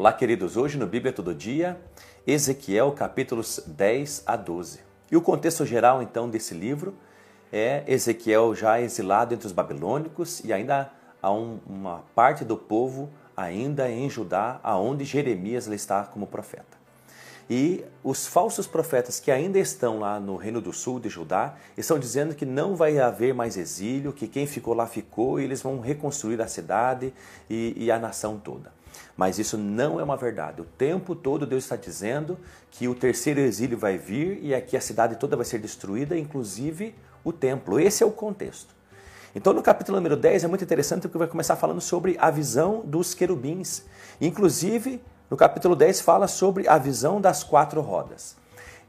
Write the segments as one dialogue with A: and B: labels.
A: Olá, queridos. Hoje no Bíblia Todo Dia, Ezequiel, capítulos 10 a 12. E o contexto geral, então, desse livro é Ezequiel já exilado entre os babilônicos e ainda há um, uma parte do povo ainda em Judá, aonde Jeremias está como profeta. E os falsos profetas que ainda estão lá no Reino do Sul de Judá estão dizendo que não vai haver mais exílio, que quem ficou lá ficou e eles vão reconstruir a cidade e, e a nação toda. Mas isso não é uma verdade. O tempo todo Deus está dizendo que o terceiro exílio vai vir e aqui a cidade toda vai ser destruída, inclusive o templo. Esse é o contexto. Então, no capítulo número 10 é muito interessante porque vai começar falando sobre a visão dos querubins. Inclusive, no capítulo 10 fala sobre a visão das quatro rodas.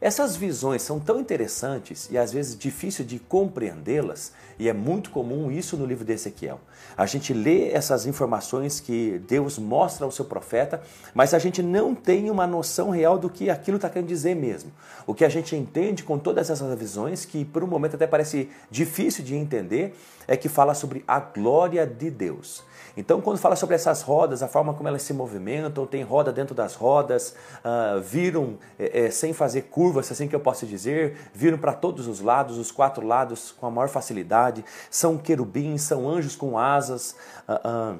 A: Essas visões são tão interessantes e às vezes difícil de compreendê-las, e é muito comum isso no livro de Ezequiel. A gente lê essas informações que Deus mostra ao seu profeta, mas a gente não tem uma noção real do que aquilo está querendo dizer mesmo. O que a gente entende com todas essas visões, que por um momento até parece difícil de entender, é que fala sobre a glória de Deus. Então, quando fala sobre essas rodas, a forma como elas se movimentam, tem roda dentro das rodas, uh, viram é, é, sem fazer curvas, assim que eu posso dizer, viram para todos os lados, os quatro lados, com a maior facilidade. São querubins, são anjos com asas. Uh, uh,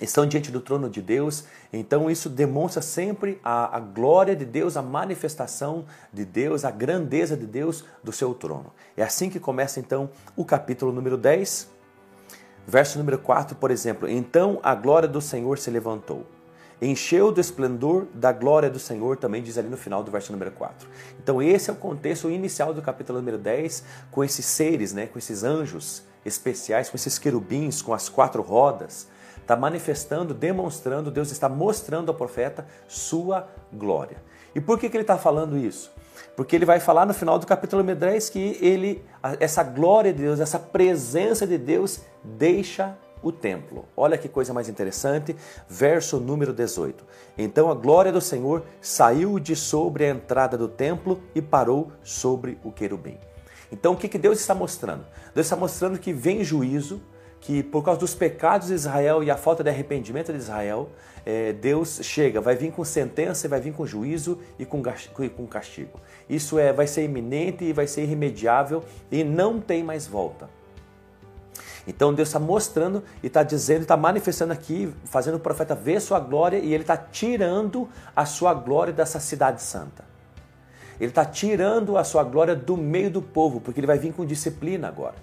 A: estão diante do trono de Deus, então isso demonstra sempre a, a, glória de Deus, a manifestação de Deus, a grandeza de Deus do seu trono. É assim que começa então o capítulo número 10, Verso número 4, por exemplo: Então a glória do Senhor se levantou. Encheu do esplendor da glória do Senhor, também diz ali no final do verso número 4. Então, esse é o contexto inicial do capítulo número 10, com esses seres, né, com esses anjos especiais, com esses querubins, com as quatro rodas. Está manifestando, demonstrando, Deus está mostrando ao profeta sua glória. E por que, que ele está falando isso? Porque ele vai falar no final do capítulo 10 que ele, essa glória de Deus, essa presença de Deus deixa o templo. Olha que coisa mais interessante, verso número 18. Então a glória do Senhor saiu de sobre a entrada do templo e parou sobre o querubim. Então o que, que Deus está mostrando? Deus está mostrando que vem juízo, que por causa dos pecados de Israel e a falta de arrependimento de Israel, é, Deus chega, vai vir com sentença, vai vir com juízo e com castigo. Isso é, vai ser iminente e vai ser irremediável e não tem mais volta. Então Deus está mostrando e está dizendo, está manifestando aqui, fazendo o profeta ver sua glória e ele está tirando a sua glória dessa cidade santa. Ele está tirando a sua glória do meio do povo, porque ele vai vir com disciplina agora.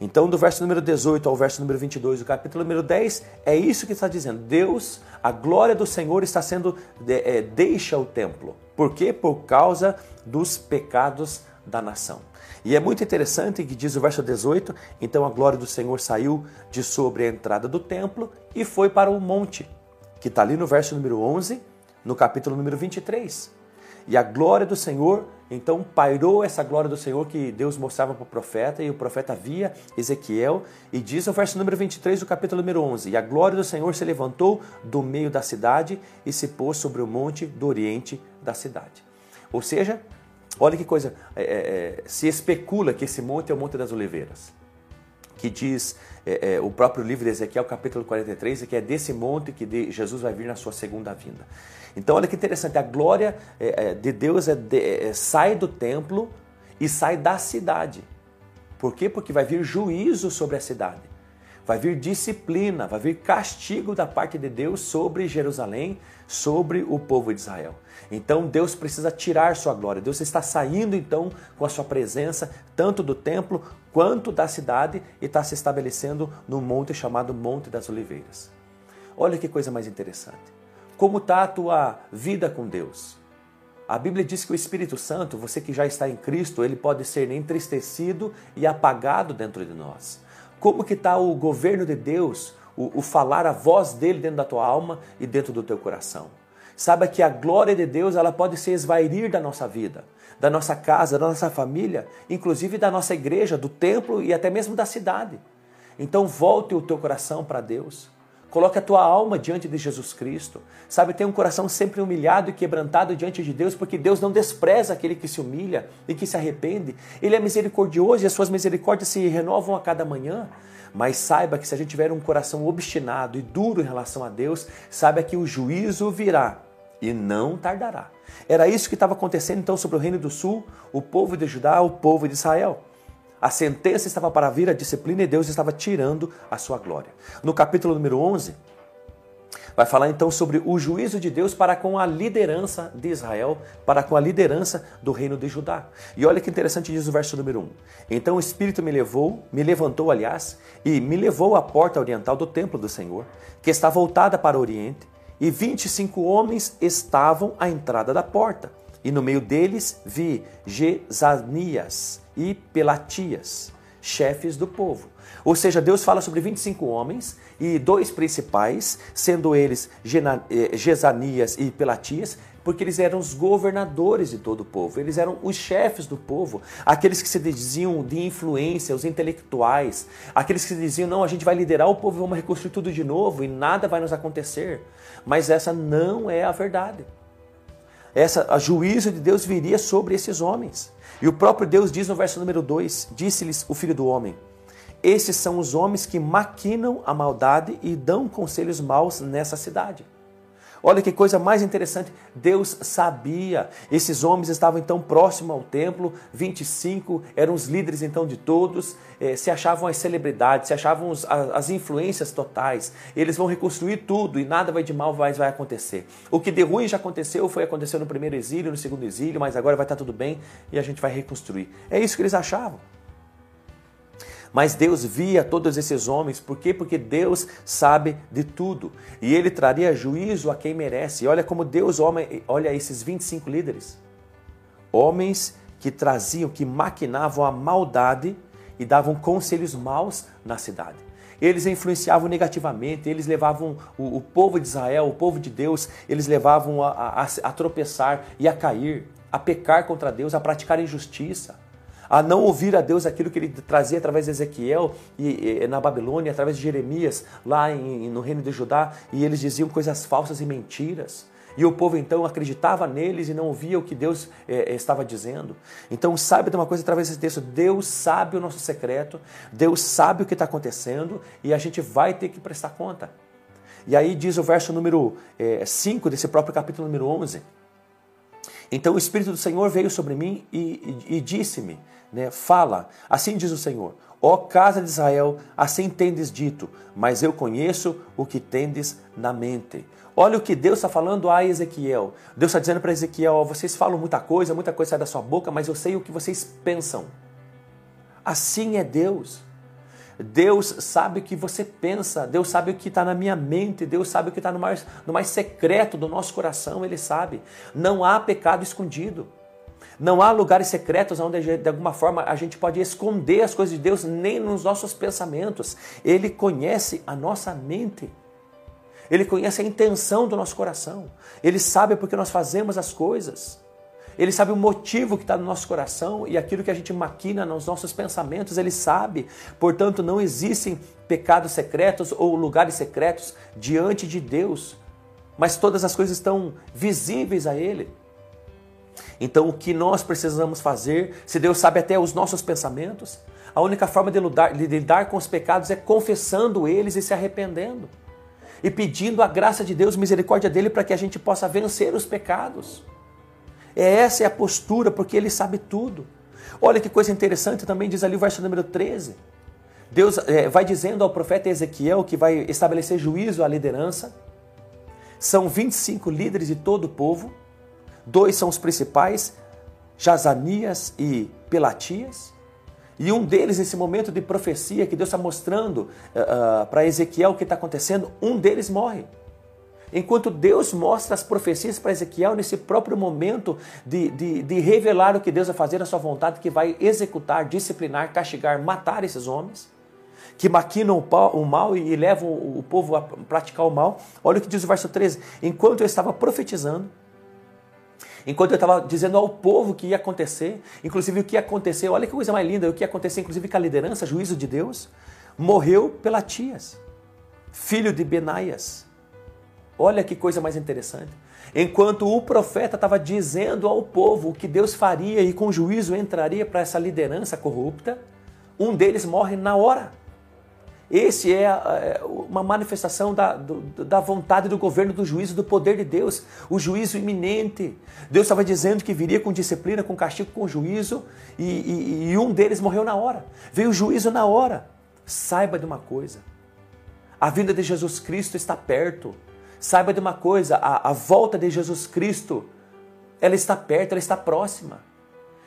A: Então, do verso número 18 ao verso número 22 do capítulo número 10, é isso que está dizendo. Deus, a glória do Senhor está sendo, é, deixa o templo. Por quê? Por causa dos pecados da nação. E é muito interessante que diz o verso 18: então a glória do Senhor saiu de sobre a entrada do templo e foi para o monte, que está ali no verso número 11, no capítulo número 23. E a glória do Senhor, então pairou essa glória do Senhor que Deus mostrava para o profeta, e o profeta via Ezequiel, e diz o verso número 23 do capítulo número 11: E a glória do Senhor se levantou do meio da cidade e se pôs sobre o monte do oriente da cidade. Ou seja, olha que coisa, é, é, é se especula que esse monte é o Monte das Oliveiras que diz é, é, o próprio livro de Ezequiel, capítulo 43, que é desse monte que de, Jesus vai vir na sua segunda vinda. Então, olha que interessante, a glória é, de Deus de, sai do templo e sai da cidade. Por quê? Porque vai vir juízo sobre a cidade. Vai vir disciplina, vai vir castigo da parte de Deus sobre Jerusalém, sobre o povo de Israel. Então Deus precisa tirar sua glória. Deus está saindo então com a sua presença, tanto do templo quanto da cidade, e está se estabelecendo no monte chamado Monte das Oliveiras. Olha que coisa mais interessante. Como está a tua vida com Deus? A Bíblia diz que o Espírito Santo, você que já está em Cristo, ele pode ser entristecido e apagado dentro de nós. Como que está o governo de Deus, o, o falar a voz dele dentro da tua alma e dentro do teu coração? Saiba que a glória de Deus ela pode se esvairir da nossa vida, da nossa casa, da nossa família, inclusive da nossa igreja, do templo e até mesmo da cidade. Então volte o teu coração para Deus. Coloque a tua alma diante de Jesus Cristo. Sabe, tenha um coração sempre humilhado e quebrantado diante de Deus, porque Deus não despreza aquele que se humilha e que se arrepende. Ele é misericordioso e as suas misericórdias se renovam a cada manhã. Mas saiba que se a gente tiver um coração obstinado e duro em relação a Deus, saiba que o juízo virá e não tardará. Era isso que estava acontecendo então sobre o Reino do Sul, o povo de Judá, o povo de Israel. A sentença estava para vir, a disciplina, e Deus estava tirando a sua glória. No capítulo número 11, vai falar então sobre o juízo de Deus para com a liderança de Israel, para com a liderança do reino de Judá. E olha que interessante diz o verso número 1. Então o Espírito me levou, me levantou, aliás, e me levou à porta oriental do templo do Senhor, que está voltada para o oriente, e 25 homens estavam à entrada da porta. E no meio deles vi Jezanias e Pelatias, chefes do povo. Ou seja, Deus fala sobre 25 homens e dois principais, sendo eles Jezanias eh, e Pelatias, porque eles eram os governadores de todo o povo, eles eram os chefes do povo, aqueles que se diziam de influência, os intelectuais, aqueles que se diziam: não, a gente vai liderar o povo, vamos reconstruir tudo de novo e nada vai nos acontecer. Mas essa não é a verdade. Essa, a juízo de Deus viria sobre esses homens. E o próprio Deus diz no verso número 2: Disse-lhes o filho do homem: Esses são os homens que maquinam a maldade e dão conselhos maus nessa cidade. Olha que coisa mais interessante, Deus sabia. Esses homens estavam então próximos ao templo, 25, eram os líderes então de todos, eh, se achavam as celebridades, se achavam os, as influências totais. Eles vão reconstruir tudo e nada vai de mal vai, vai acontecer. O que de ruim já aconteceu, foi acontecer no primeiro exílio, no segundo exílio, mas agora vai estar tudo bem e a gente vai reconstruir. É isso que eles achavam. Mas Deus via todos esses homens, por quê? Porque Deus sabe de tudo. E ele traria juízo a quem merece. E olha como Deus olha esses 25 líderes. Homens que traziam, que maquinavam a maldade e davam conselhos maus na cidade. Eles influenciavam negativamente, eles levavam o, o povo de Israel, o povo de Deus, eles levavam a, a, a tropeçar e a cair, a pecar contra Deus, a praticar injustiça a não ouvir a Deus aquilo que ele trazia através de Ezequiel e, e na Babilônia, através de Jeremias, lá em, no reino de Judá, e eles diziam coisas falsas e mentiras. E o povo então acreditava neles e não ouvia o que Deus é, estava dizendo. Então saiba de uma coisa através desse texto: Deus sabe o nosso secreto, Deus sabe o que está acontecendo e a gente vai ter que prestar conta. E aí diz o verso número 5 é, desse próprio capítulo número 11. Então o Espírito do Senhor veio sobre mim e, e, e disse-me: né, Fala, assim diz o Senhor, ó casa de Israel, assim tendes dito, mas eu conheço o que tendes na mente. Olha o que Deus está falando a Ezequiel. Deus está dizendo para Ezequiel: ó, vocês falam muita coisa, muita coisa sai da sua boca, mas eu sei o que vocês pensam. Assim é Deus. Deus sabe o que você pensa, Deus sabe o que está na minha mente, Deus sabe o que está no mais, no mais secreto do nosso coração, Ele sabe. Não há pecado escondido. Não há lugares secretos onde de alguma forma a gente pode esconder as coisas de Deus, nem nos nossos pensamentos. Ele conhece a nossa mente. Ele conhece a intenção do nosso coração. Ele sabe porque nós fazemos as coisas. Ele sabe o motivo que está no nosso coração e aquilo que a gente maquina nos nossos pensamentos, ele sabe. Portanto, não existem pecados secretos ou lugares secretos diante de Deus, mas todas as coisas estão visíveis a Ele. Então, o que nós precisamos fazer, se Deus sabe até os nossos pensamentos, a única forma de lidar, de lidar com os pecados é confessando eles e se arrependendo. E pedindo a graça de Deus, misericórdia dele, para que a gente possa vencer os pecados. É essa é a postura, porque ele sabe tudo. Olha que coisa interessante, também diz ali o verso número 13. Deus é, vai dizendo ao profeta Ezequiel que vai estabelecer juízo à liderança. São 25 líderes de todo o povo. Dois são os principais, Jazanias e Pelatias. E um deles, nesse momento de profecia que Deus está mostrando uh, para Ezequiel o que está acontecendo, um deles morre. Enquanto Deus mostra as profecias para Ezequiel nesse próprio momento de, de, de, revelar o que Deus vai fazer na sua vontade, que vai executar, disciplinar, castigar, matar esses homens, que maquinam o mal e levam o povo a praticar o mal. Olha o que diz o verso 13: Enquanto eu estava profetizando, enquanto eu estava dizendo ao povo o que ia acontecer, inclusive o que ia acontecer, olha que coisa mais linda, o que ia acontecer, inclusive com a liderança, juízo de Deus, morreu Pelatias. filho de Benaias. Olha que coisa mais interessante. Enquanto o profeta estava dizendo ao povo o que Deus faria e com juízo entraria para essa liderança corrupta, um deles morre na hora. Esse é, é uma manifestação da, da vontade do governo, do juízo, do poder de Deus, o juízo iminente. Deus estava dizendo que viria com disciplina, com castigo, com juízo, e, e, e um deles morreu na hora. Veio o juízo na hora. Saiba de uma coisa: a vinda de Jesus Cristo está perto. Saiba de uma coisa: a, a volta de Jesus Cristo, ela está perto, ela está próxima.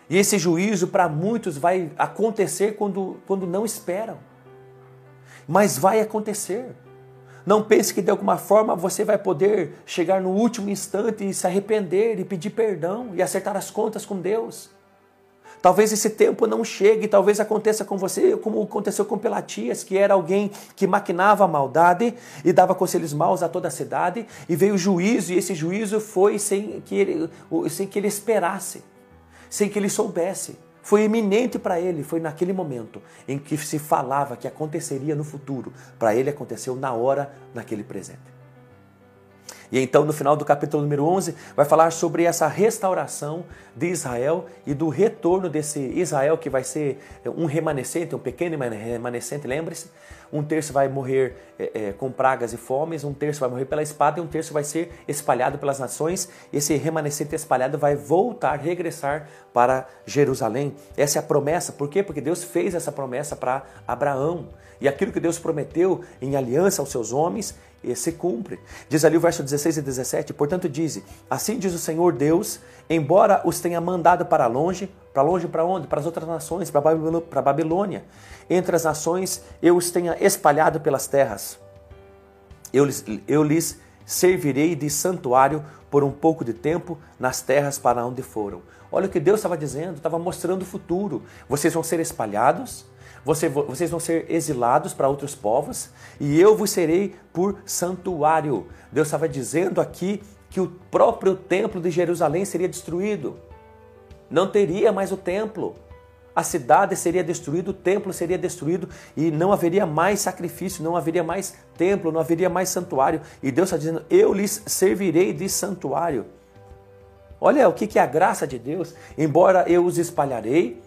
A: E esse juízo para muitos vai acontecer quando, quando não esperam mas vai acontecer. Não pense que de alguma forma você vai poder chegar no último instante e se arrepender e pedir perdão e acertar as contas com Deus. Talvez esse tempo não chegue, talvez aconteça com você como aconteceu com Pelatias, que era alguém que maquinava a maldade e dava conselhos maus a toda a cidade, e veio o juízo, e esse juízo foi sem que ele, sem que ele esperasse, sem que ele soubesse. Foi iminente para ele, foi naquele momento em que se falava que aconteceria no futuro. Para ele aconteceu na hora, naquele presente. E então, no final do capítulo número 11, vai falar sobre essa restauração de Israel e do retorno desse Israel que vai ser um remanescente, um pequeno remanescente, lembre-se. Um terço vai morrer é, é, com pragas e fomes, um terço vai morrer pela espada e um terço vai ser espalhado pelas nações. Esse remanescente espalhado vai voltar, regressar para Jerusalém. Essa é a promessa. Por quê? Porque Deus fez essa promessa para Abraão. E aquilo que Deus prometeu em aliança aos seus homens, se cumpre. Diz ali o verso 16 e 17: Portanto, diz: Assim diz o Senhor Deus, embora os tenha mandado para longe, para longe para onde? Para as outras nações, para a Babilônia. Entre as nações eu os tenha espalhado pelas terras. Eu lhes, eu lhes servirei de santuário por um pouco de tempo nas terras para onde foram. Olha o que Deus estava dizendo, estava mostrando o futuro. Vocês vão ser espalhados, vocês vão ser exilados para outros povos e eu vos serei por santuário. Deus estava dizendo aqui que o próprio templo de Jerusalém seria destruído. Não teria mais o templo. A cidade seria destruída, o templo seria destruído e não haveria mais sacrifício, não haveria mais templo, não haveria mais santuário. E Deus está dizendo: Eu lhes servirei de santuário. Olha o que é a graça de Deus. Embora eu os espalharei,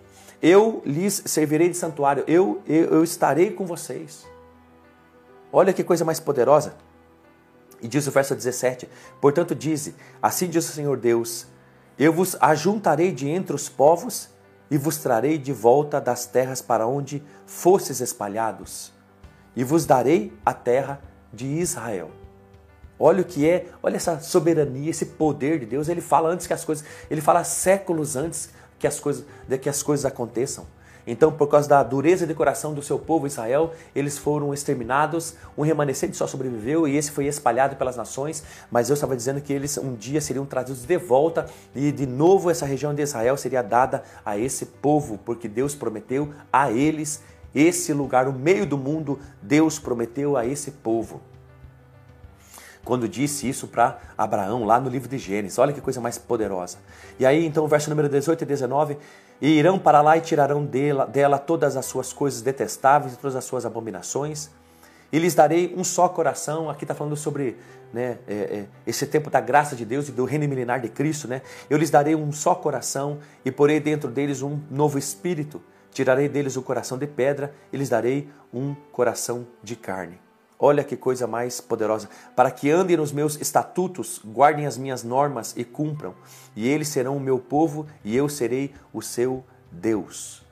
A: eu lhes servirei de santuário, eu, eu, eu estarei com vocês. Olha que coisa mais poderosa. E diz o verso 17: Portanto, dize: Assim diz o Senhor Deus: Eu vos ajuntarei de entre os povos e vos trarei de volta das terras para onde fostes espalhados, e vos darei a terra de Israel. Olha o que é, olha essa soberania, esse poder de Deus. Ele fala antes que as coisas, ele fala séculos antes que as coisas, de que as coisas aconteçam. Então, por causa da dureza de coração do seu povo Israel, eles foram exterminados, um remanescente só sobreviveu e esse foi espalhado pelas nações, mas Deus estava dizendo que eles um dia seriam trazidos de volta e de novo essa região de Israel seria dada a esse povo, porque Deus prometeu a eles esse lugar, o meio do mundo, Deus prometeu a esse povo quando disse isso para Abraão lá no livro de Gênesis. Olha que coisa mais poderosa. E aí, então, verso número 18 e 19: E irão para lá e tirarão dela, dela todas as suas coisas detestáveis e todas as suas abominações. E lhes darei um só coração. Aqui está falando sobre né, é, é, esse tempo da graça de Deus e do reino milenar de Cristo. Né? Eu lhes darei um só coração e porei dentro deles um novo espírito. Tirarei deles o coração de pedra e lhes darei um coração de carne. Olha que coisa mais poderosa. Para que andem nos meus estatutos, guardem as minhas normas e cumpram. E eles serão o meu povo e eu serei o seu Deus.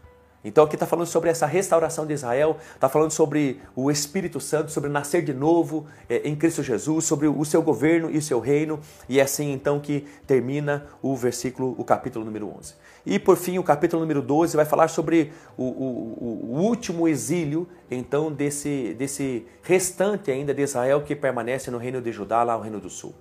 A: Então aqui está falando sobre essa restauração de Israel, está falando sobre o Espírito Santo, sobre nascer de novo é, em Cristo Jesus, sobre o seu governo e o seu reino. E é assim então que termina o versículo, o capítulo número 11. E por fim, o capítulo número 12 vai falar sobre o, o, o, último exílio, então, desse, desse restante ainda de Israel que permanece no reino de Judá, lá no reino do sul.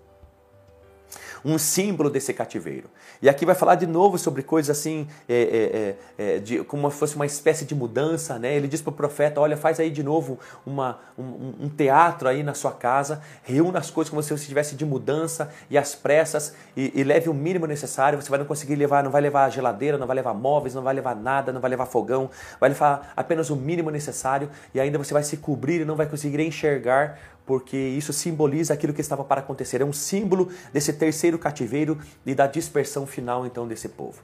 A: Um símbolo desse cativeiro. E aqui vai falar de novo sobre coisas assim, é, é, é, de, como se fosse uma espécie de mudança. Né? Ele diz para o profeta: Olha, faz aí de novo uma, um, um, teatro aí na sua casa, reúna as coisas como se você estivesse de mudança e as pressas, e, e leve o mínimo necessário. Você vai não conseguir levar, não vai levar geladeira, não vai levar móveis, não vai levar nada, não vai levar fogão, vai levar apenas o mínimo necessário, e ainda você vai se cobrir e não vai conseguir enxergar porque isso simboliza aquilo que estava para acontecer. É um símbolo desse terceiro cativeiro e da dispersão final então desse povo.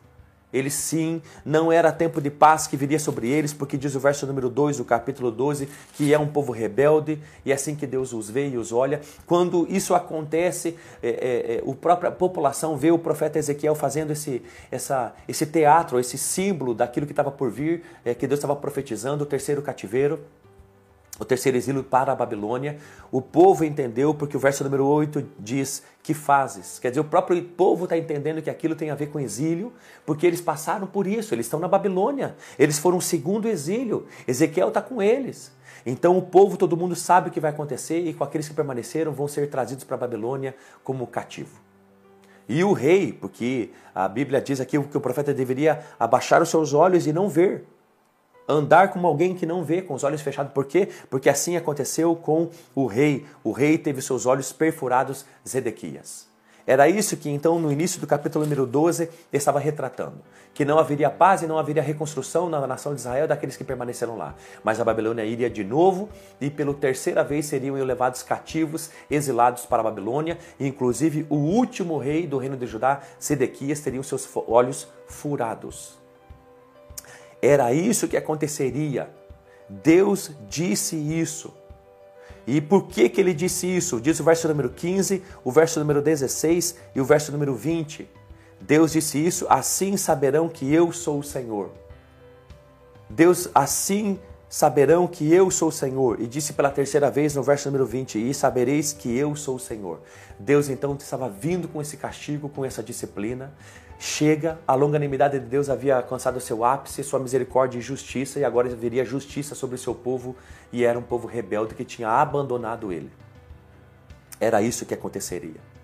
A: Eles sim, não era tempo de paz que viria sobre eles, porque diz o verso número 2 do capítulo 12 que é um povo rebelde, e é assim que Deus os vê e os olha. Quando isso acontece, é, é, é, a própria população vê o profeta Ezequiel fazendo esse, essa, esse teatro, esse símbolo daquilo que estava por vir, é, que Deus estava profetizando, o terceiro cativeiro o terceiro exílio para a Babilônia. O povo entendeu, porque o verso número 8 diz: Que fazes? Quer dizer, o próprio povo está entendendo que aquilo tem a ver com exílio, porque eles passaram por isso, eles estão na Babilônia, eles foram o segundo exílio, Ezequiel está com eles. Então o povo, todo mundo sabe o que vai acontecer, e com aqueles que permaneceram vão ser trazidos para a Babilônia como cativo. E o rei, porque a Bíblia diz aqui que o profeta deveria abaixar os seus olhos e não ver andar como alguém que não vê, com os olhos fechados. Por quê? Porque assim aconteceu com o rei. O rei teve seus olhos perfurados, Zedequias. Era isso que então no início do capítulo número 12 estava retratando, que não haveria paz e não haveria reconstrução na nação de Israel daqueles que permaneceram lá. Mas a Babilônia iria de novo e pela terceira vez seriam levados cativos, exilados para a Babilônia, e inclusive o último rei do reino de Judá, Zedequias, teria os seus olhos furados. Era isso que aconteceria. Deus disse isso. E por que, que ele disse isso? Diz o verso número 15, o verso número 16 e o verso número 20. Deus disse isso, assim saberão que eu sou o Senhor. Deus assim saberão que eu sou o Senhor. E disse pela terceira vez no verso número 20: E sabereis que eu sou o Senhor. Deus então estava vindo com esse castigo, com essa disciplina. Chega, a longanimidade de Deus havia alcançado seu ápice, sua misericórdia e justiça, e agora viria justiça sobre o seu povo, e era um povo rebelde que tinha abandonado ele. Era isso que aconteceria.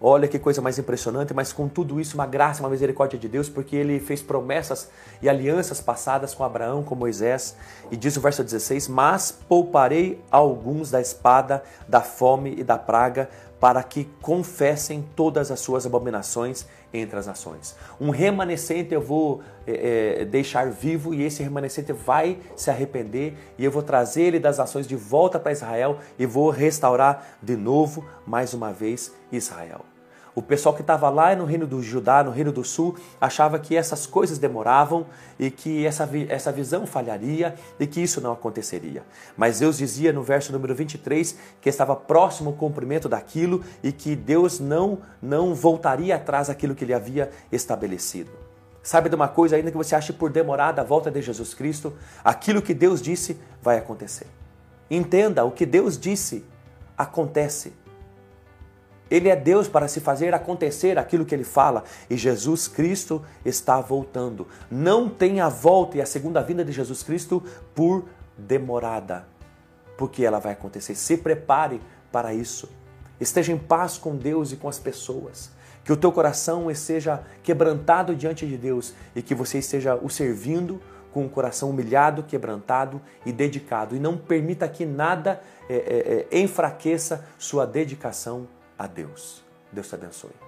A: Olha que coisa mais impressionante, mas com tudo isso, uma graça, uma misericórdia de Deus, porque ele fez promessas e alianças passadas com Abraão, com Moisés. E diz o verso 16: Mas pouparei alguns da espada, da fome e da praga, para que confessem todas as suas abominações entre as nações. Um remanescente eu vou é, deixar vivo e esse remanescente vai se arrepender e eu vou trazer ele das nações de volta para Israel e vou restaurar de novo, mais uma vez, Israel. O pessoal que estava lá no reino do Judá, no reino do sul, achava que essas coisas demoravam e que essa, essa visão falharia e que isso não aconteceria. Mas Deus dizia no verso número 23 que estava próximo o cumprimento daquilo e que Deus não, não voltaria atrás daquilo que ele havia estabelecido. Sabe de uma coisa, ainda que você ache por demorada a volta de Jesus Cristo, aquilo que Deus disse vai acontecer. Entenda, o que Deus disse acontece. Ele é Deus para se fazer acontecer aquilo que ele fala e Jesus Cristo está voltando. Não tem a volta e a segunda vinda de Jesus Cristo por demorada, porque ela vai acontecer. Se prepare para isso. Esteja em paz com Deus e com as pessoas. Que o teu coração esteja quebrantado diante de Deus e que você esteja o servindo com o coração humilhado, quebrantado e dedicado. E não permita que nada é, é, é, enfraqueça sua dedicação a Deus. Deus te abençoe.